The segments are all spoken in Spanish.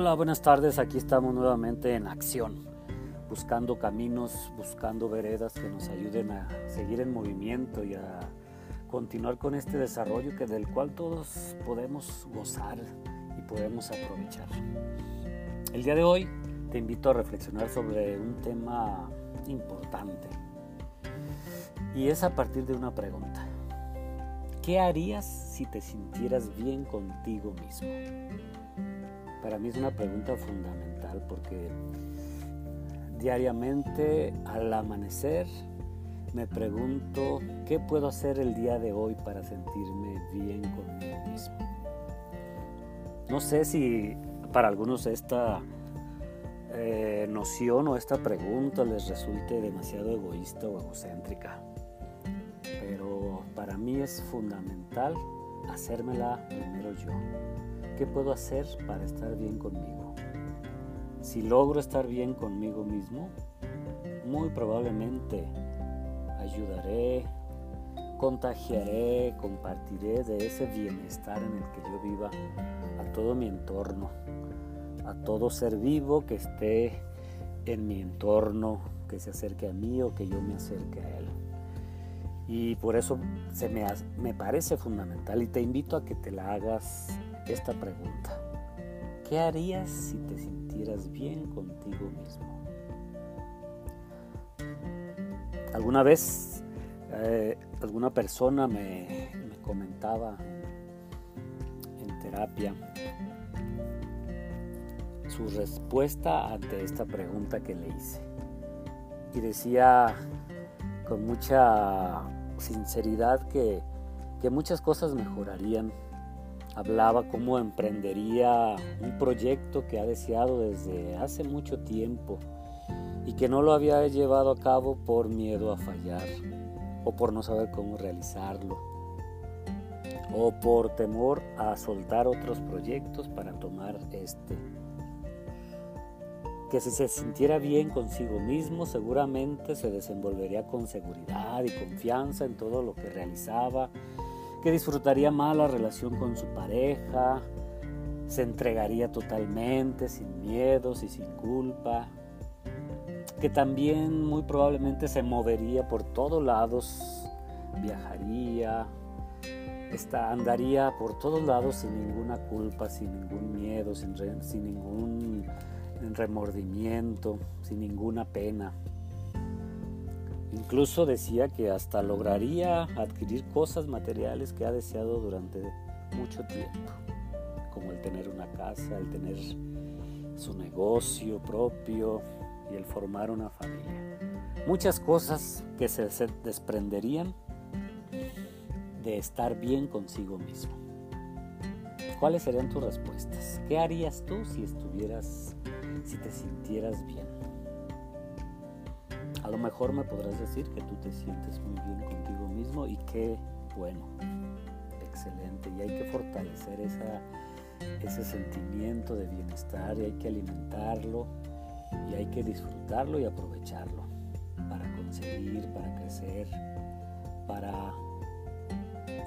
Hola, buenas tardes. Aquí estamos nuevamente en acción, buscando caminos, buscando veredas que nos ayuden a seguir en movimiento y a continuar con este desarrollo que del cual todos podemos gozar y podemos aprovechar. El día de hoy te invito a reflexionar sobre un tema importante y es a partir de una pregunta. ¿Qué harías si te sintieras bien contigo mismo? Para mí es una pregunta fundamental porque diariamente al amanecer me pregunto qué puedo hacer el día de hoy para sentirme bien conmigo mismo. No sé si para algunos esta eh, noción o esta pregunta les resulte demasiado egoísta o egocéntrica, pero para mí es fundamental hacérmela primero yo. ¿Qué puedo hacer para estar bien conmigo? Si logro estar bien conmigo mismo, muy probablemente ayudaré, contagiaré, compartiré de ese bienestar en el que yo viva a todo mi entorno, a todo ser vivo que esté en mi entorno, que se acerque a mí o que yo me acerque a él. Y por eso se me, me parece fundamental y te invito a que te la hagas esta pregunta. ¿Qué harías si te sintieras bien contigo mismo? Alguna vez eh, alguna persona me, comentaba en terapia su respuesta ante esta pregunta que le hice. Y decía con mucha sinceridad que, que muchas cosas mejorarían hablaba cómo emprendería un proyecto que ha deseado desde hace mucho tiempo y que no lo había llevado a cabo por miedo a fallar o por no saber cómo realizarlo o por temor a soltar otros proyectos para tomar este. Que si se sintiera bien consigo mismo, seguramente se desenvolvería con seguridad y confianza en todo lo que realizaba que disfrutaría más la relación con su pareja, se entregaría totalmente, sin miedos y sin culpa, que también muy probablemente se movería por todos lados, viajaría, andaría por todos lados sin ninguna culpa, sin ningún miedo, sin, sin ningún remordimiento, sin ninguna pena. Incluso decía que hasta lograría adquirir cosas materiales que ha deseado durante mucho tiempo, como el tener una casa, el tener su negocio propio y el formar una familia. Muchas cosas que se desprenderían de estar bien consigo mismo. ¿Cuáles serían tus respuestas? ¿Qué harías tú si estuvieras, si te sintieras bien? A lo mejor me podrás decir que tú te sientes muy bien contigo mismo y qué bueno, excelente. Y hay que fortalecer ese sentimiento de bienestar y hay que alimentarlo y hay que disfrutarlo y aprovecharlo para conseguir, para crecer, para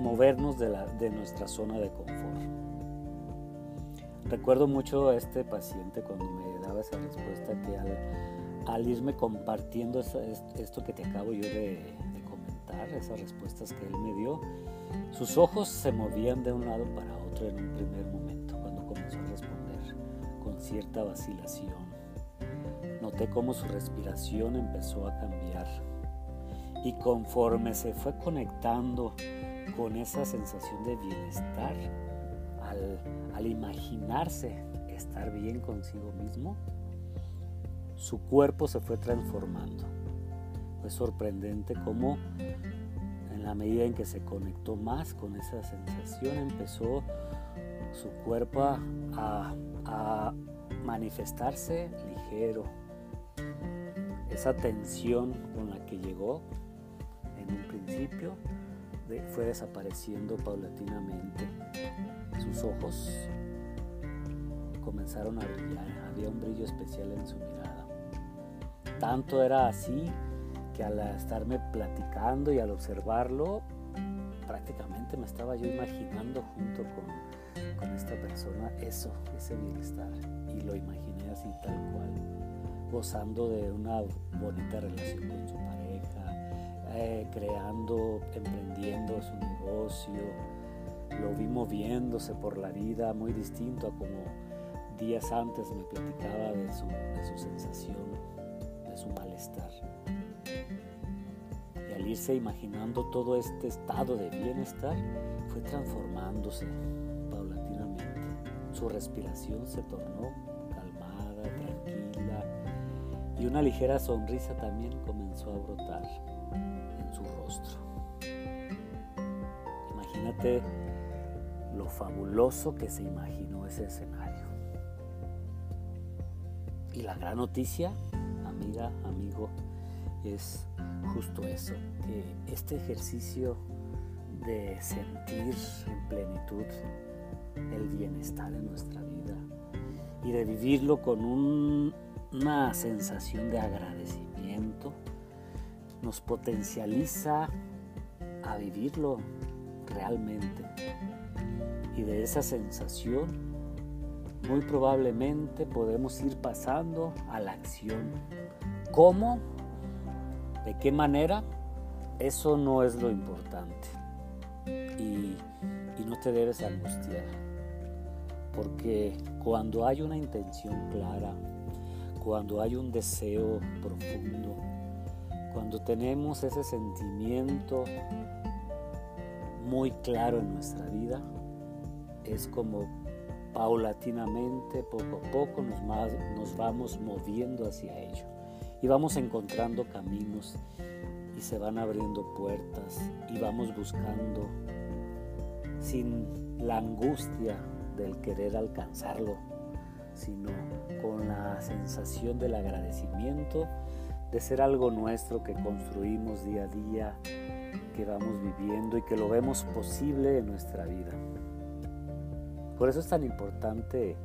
movernos de, la, de nuestra zona de confort. Recuerdo mucho a este paciente cuando me daba esa respuesta que al al irme compartiendo esto que te acabo yo de, comentar, esas respuestas que él me dio, sus ojos se movían de un lado para otro en un primer momento, cuando comenzó a responder con cierta vacilación. Noté cómo su respiración empezó a cambiar y conforme se fue conectando con esa sensación de bienestar, al, imaginarse estar bien consigo mismo, su cuerpo se fue transformando. Fue sorprendente cómo en la medida en que se conectó más con esa sensación empezó su cuerpo a, manifestarse ligero. Esa tensión con la que llegó en un principio fue desapareciendo paulatinamente. Ojos comenzaron a brillar, había un brillo especial en su mirada. Tanto era así que al estarme platicando y al observarlo, prácticamente me estaba yo imaginando junto con, con esta persona eso, ese bienestar. Y lo imaginé así tal cual, gozando de una bonita relación con su pareja, eh, creando, emprendiendo su negocio. Lo vi moviéndose por la vida muy distinto a como días antes me platicaba de su, de su sensación, de su malestar irse imaginando todo este estado de bienestar, fue transformándose paulatinamente. Su respiración se tornó calmada, tranquila y una ligera sonrisa también comenzó a brotar en su rostro. Imagínate lo fabuloso que se imaginó ese escenario. Y la gran noticia, amiga, amigo, es justo eso, que este ejercicio de sentir en plenitud el bienestar en nuestra vida y de vivirlo con una sensación de agradecimiento nos potencializa a vivirlo realmente. Y de esa sensación muy probablemente podemos ir pasando a la acción. ¿Cómo? ¿De qué manera? Eso no es lo importante. Y, no te debes angustiar. Porque cuando hay una intención clara, cuando hay un deseo profundo, cuando tenemos ese sentimiento muy claro en nuestra vida, es como paulatinamente, poco a poco, nos, vamos moviendo hacia ello. Y vamos encontrando caminos y se van abriendo puertas y vamos buscando sin la angustia del querer alcanzarlo, sino con la sensación del agradecimiento de ser algo nuestro que construimos día a día, que vamos viviendo y que lo vemos posible en nuestra vida. Por eso es tan importante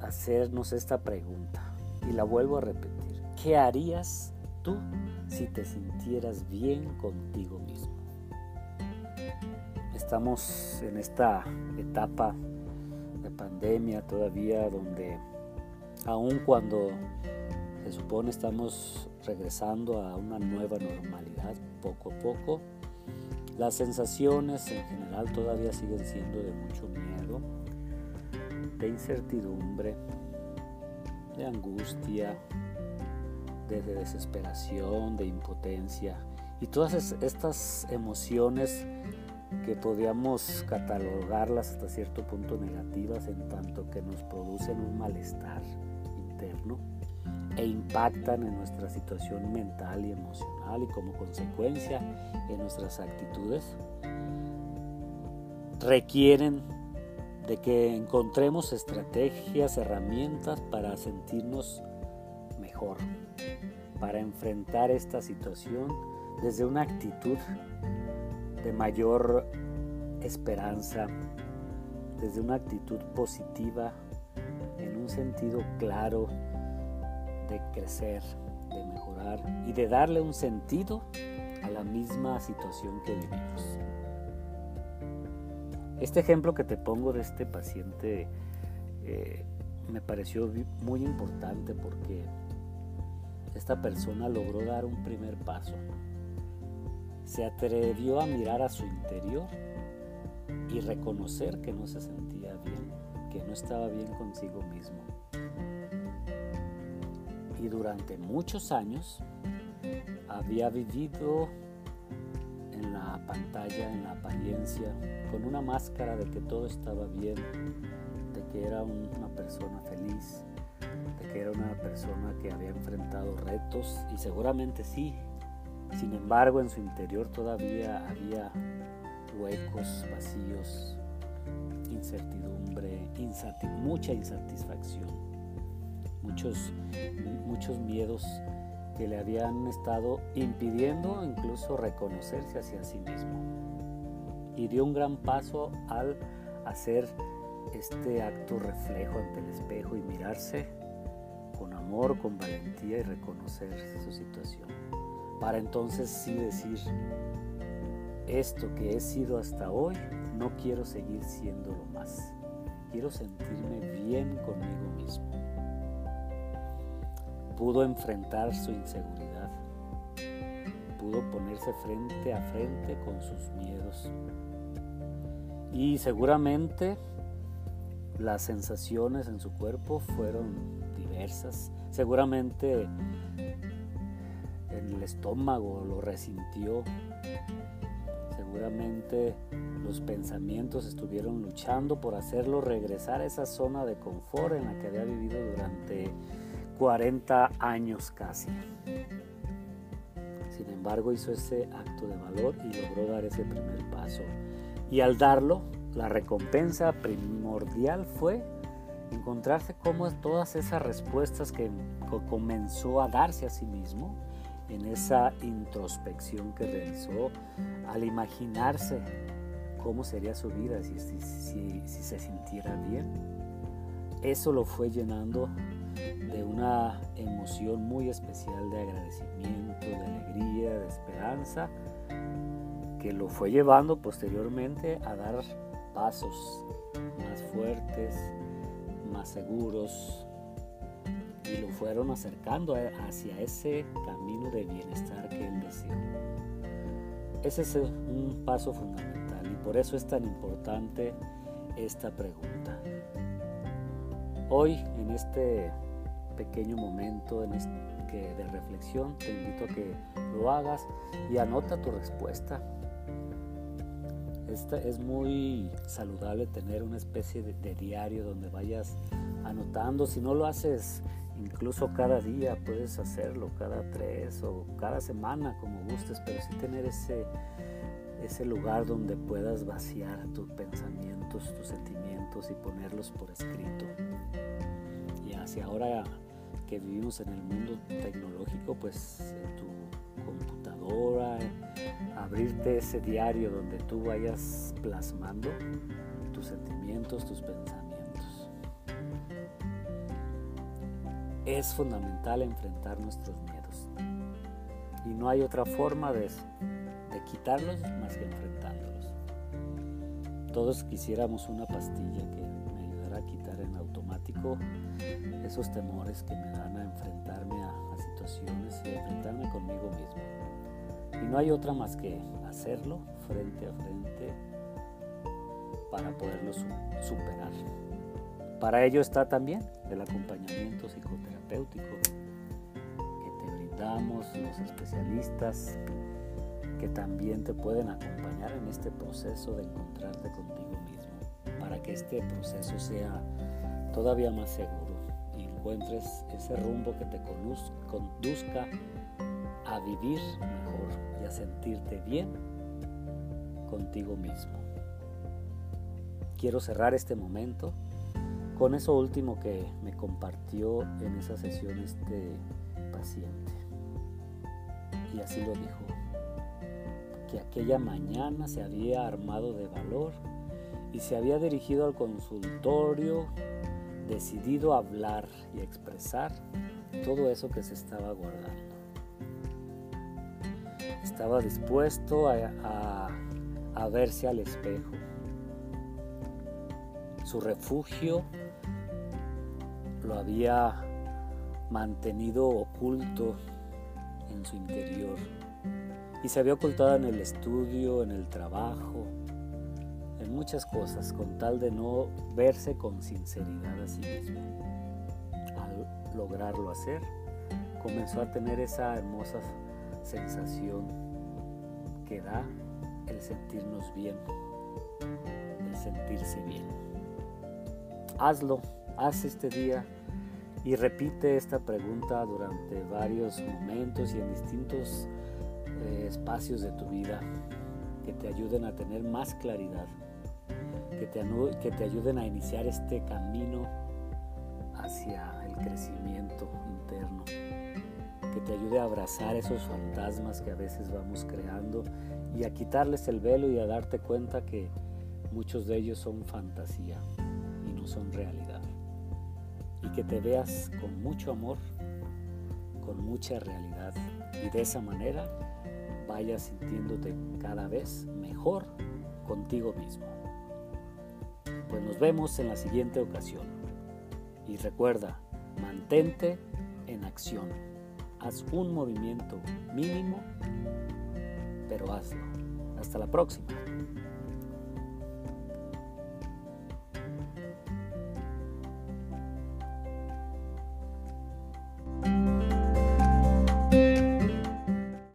hacernos esta pregunta y la vuelvo a repetir. ¿Qué harías tú si te sintieras bien contigo mismo? Estamos en esta etapa de pandemia todavía donde aun cuando se supone estamos regresando a una nueva normalidad poco a poco, las sensaciones en general todavía siguen siendo de mucho miedo, de incertidumbre, de angustia, de desesperación, de impotencia. Y todas estas emociones que podríamos catalogarlas hasta cierto punto negativas en tanto que nos producen un malestar interno e impactan en nuestra situación mental y emocional y como consecuencia en nuestras actitudes, requieren de que encontremos estrategias, herramientas para sentirnos mejor, para enfrentar esta situación desde una actitud de mayor esperanza, desde una actitud positiva, en un sentido claro de crecer, de mejorar y de darle un sentido a la misma situación que vivimos. Este ejemplo que te pongo de este paciente eh, me pareció muy importante porque esta persona logró dar un primer paso. Se atrevió a mirar a su interior y reconocer que no se sentía bien, que no estaba bien consigo mismo. Durante muchos años había vivido en la pantalla, en la apariencia, con una máscara de que todo estaba bien, de que era una persona feliz, de que era una persona que había enfrentado retos y seguramente sí. Sin embargo, en su interior todavía había huecos, vacíos, incertidumbre, mucha insatisfacción, muchos, muchos miedos que le habían estado impidiendo incluso reconocerse hacia sí mismo. Y dio un gran paso al hacer este acto reflejo ante el espejo y mirarse con amor, con valentía y reconocer su situación. Para entonces sí decir, esto que he sido hasta hoy, no quiero seguir siéndolo más. Quiero sentirme bien conmigo mismo. Pudo enfrentar su inseguridad. Pudo ponerse frente a frente con sus miedos. Y seguramente las sensaciones en su cuerpo fueron diversas. Seguramente el estómago lo resintió. Seguramente los pensamientos estuvieron luchando por hacerlo regresar a esa zona de confort en la que había vivido 40 años casi. Sin embargo, hizo ese acto de valor y logró dar ese primer paso. Y al darlo, la recompensa primordial fue encontrarse como todas esas respuestas que comenzó a darse a sí mismo en esa introspección que realizó al imaginarse cómo sería su vida si, si, se sintiera bien. Eso lo fue llenando de una emoción muy especial de agradecimiento, de alegría, de esperanza, que lo fue llevando posteriormente a dar pasos más fuertes, más seguros, y lo fueron acercando hacia ese camino de bienestar que él deseó. Ese es un paso fundamental y por eso es tan importante esta pregunta. Hoy, en este pequeño momento de reflexión, te invito a que lo hagas y anota tu respuesta. es muy saludable tener una especie de diario donde vayas anotando. Si no lo haces incluso cada día puedes hacerlo, cada tres o cada semana como gustes, pero sí tener ese, ese lugar donde puedas vaciar tus pensamientos, tus sentimientos y ponerlos por escrito. Y hacia ahora que vivimos en el mundo tecnológico, pues en tu computadora, abrirte ese diario donde tú vayas plasmando tus sentimientos, tus pensamientos es fundamental enfrentar nuestros miedos. Y no hay otra forma de, de quitarlos más que enfrentándolos. Todos quisiéramos una pastilla que a quitar en automático esos temores que me dan a enfrentarme a, situaciones y a enfrentarme conmigo mismo. Y no hay otra más que hacerlo frente a frente para poderlo superar. Para ello está también el acompañamiento psicoterapéutico que te brindamos los especialistas que también te pueden acompañar en este proceso de encontrarte este proceso sea todavía más seguro y encuentres ese rumbo que te conduzca a vivir mejor y a sentirte bien contigo mismo. Quiero cerrar este momento con eso último que me compartió en esa sesión este paciente. Y así lo dijo, que aquella mañana se había armado de valor y se había dirigido al consultorio decidido a hablar y expresar todo eso que se estaba guardando. Estaba dispuesto a, a verse al espejo. Su refugio lo había mantenido oculto en su interior y se había ocultado en el estudio, en el trabajo, en muchas cosas, con tal de no verse con sinceridad a sí mismo. Al lograrlo hacer, comenzó a tener esa hermosa sensación que da el sentirnos bien, el sentirse bien. Hazlo, haz este día y repite esta pregunta durante varios momentos y en distintos eh, espacios de tu vida que te ayuden a tener más claridad, que te, que te ayuden a iniciar este camino hacia el crecimiento interno, que te ayude a abrazar esos fantasmas que a veces vamos creando y a quitarles el velo y a darte cuenta que muchos de ellos son fantasía y no son realidad y que te veas con mucho amor, con mucha realidad y de esa manera vayas sintiéndote cada vez mejor contigo mismo. Pues nos vemos en la siguiente ocasión. Y recuerda, mantente en acción. Haz un movimiento mínimo, pero hazlo. Hasta la próxima.